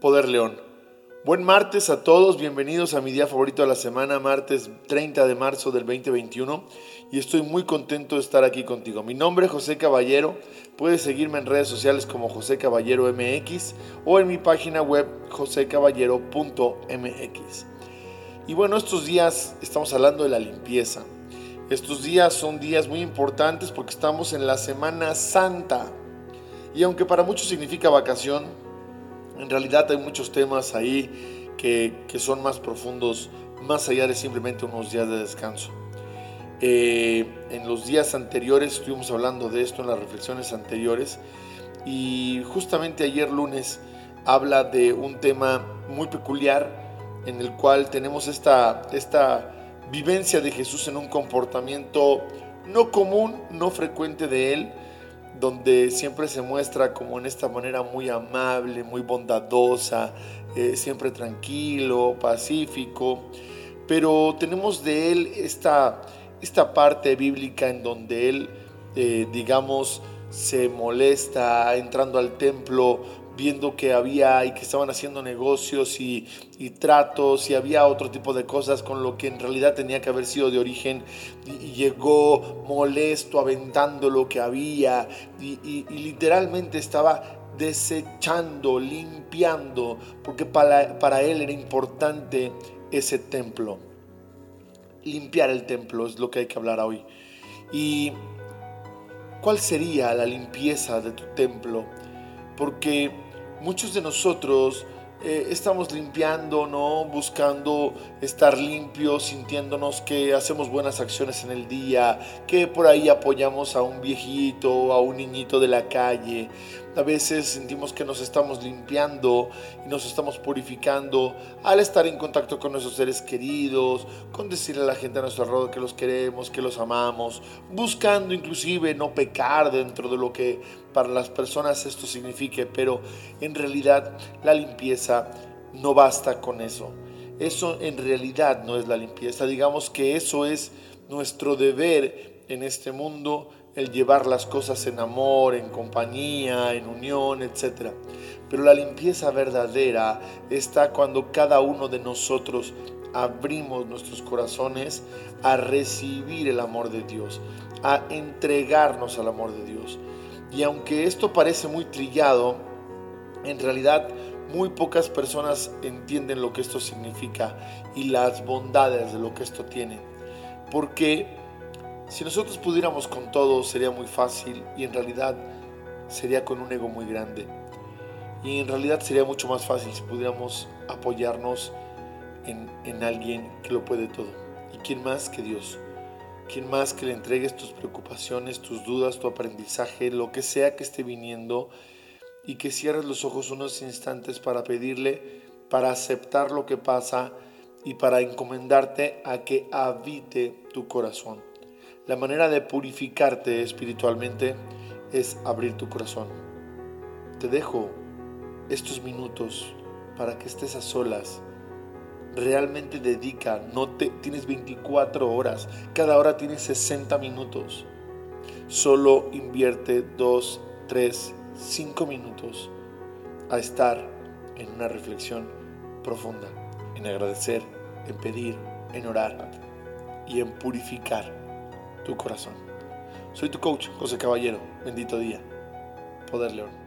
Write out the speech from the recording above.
Poder León. Buen martes a todos, bienvenidos a mi día favorito de la semana, martes 30 de marzo del 2021 y estoy muy contento de estar aquí contigo. Mi nombre es José Caballero, puedes seguirme en redes sociales como José Caballero MX o en mi página web josecaballero.mx. Y bueno, estos días estamos hablando de la limpieza. Estos días son días muy importantes porque estamos en la Semana Santa. Y aunque para muchos significa vacación, en realidad hay muchos temas ahí que, son más profundos, más allá de simplemente unos días de descanso. Eh, en los días anteriores estuvimos hablando de esto, en las reflexiones anteriores, y justamente ayer lunes habla de un tema muy peculiar en el cual tenemos esta, esta vivencia de Jesús en un comportamiento no común, no frecuente de él, donde siempre se muestra como en esta manera muy amable, muy bondadosa, eh, siempre tranquilo, pacífico, pero tenemos de él esta, esta parte bíblica en donde él, eh, digamos, se molesta entrando al templo viendo que había y que estaban haciendo negocios y, tratos y había otro tipo de cosas con lo que en realidad tenía que haber sido de origen y, llegó molesto aventando lo que había y, literalmente estaba desechando, limpiando, porque para, para él era importante ese templo. Limpiar el templo es lo que hay que hablar hoy. ¿Y cuál sería la limpieza de tu templo? Porque muchos de nosotros eh, estamos limpiando, ¿no? Buscando estar limpios, sintiéndonos que hacemos buenas acciones en el día, que por ahí apoyamos a un viejito, a un niñito de la calle. A veces sentimos que nos estamos limpiando y nos estamos purificando al estar en contacto con nuestros seres queridos, con decirle a la gente a nuestro alrededor que los queremos, que los amamos, buscando inclusive no pecar dentro de lo que para las personas esto signifique, pero en realidad la limpieza no basta con eso. Eso en realidad no es la limpieza. Digamos que eso es nuestro deber en este mundo el llevar las cosas en amor, en compañía, en unión, etc. Pero la limpieza verdadera está cuando cada uno de nosotros abrimos nuestros corazones a recibir el amor de Dios, a entregarnos al amor de Dios. Y aunque esto parece muy trillado, en realidad muy pocas personas entienden lo que esto significa y las bondades de lo que esto tiene. Porque si nosotros pudiéramos con todo sería muy fácil y en realidad sería con un ego muy grande. Y en realidad sería mucho más fácil si pudiéramos apoyarnos en, en alguien que lo puede todo. ¿Y quién más que Dios? ¿Quién más que le entregues tus preocupaciones, tus dudas, tu aprendizaje, lo que sea que esté viniendo y que cierres los ojos unos instantes para pedirle, para aceptar lo que pasa y para encomendarte a que habite tu corazón? La manera de purificarte espiritualmente es abrir tu corazón. Te dejo estos minutos para que estés a solas. Realmente dedica, no te tienes 24 horas, cada hora tienes 60 minutos. Solo invierte 2, 3, 5 minutos a estar en una reflexión profunda, en agradecer, en pedir, en orar y en purificar tu corazón. Soy tu coach, José Caballero. Bendito día. Poder León.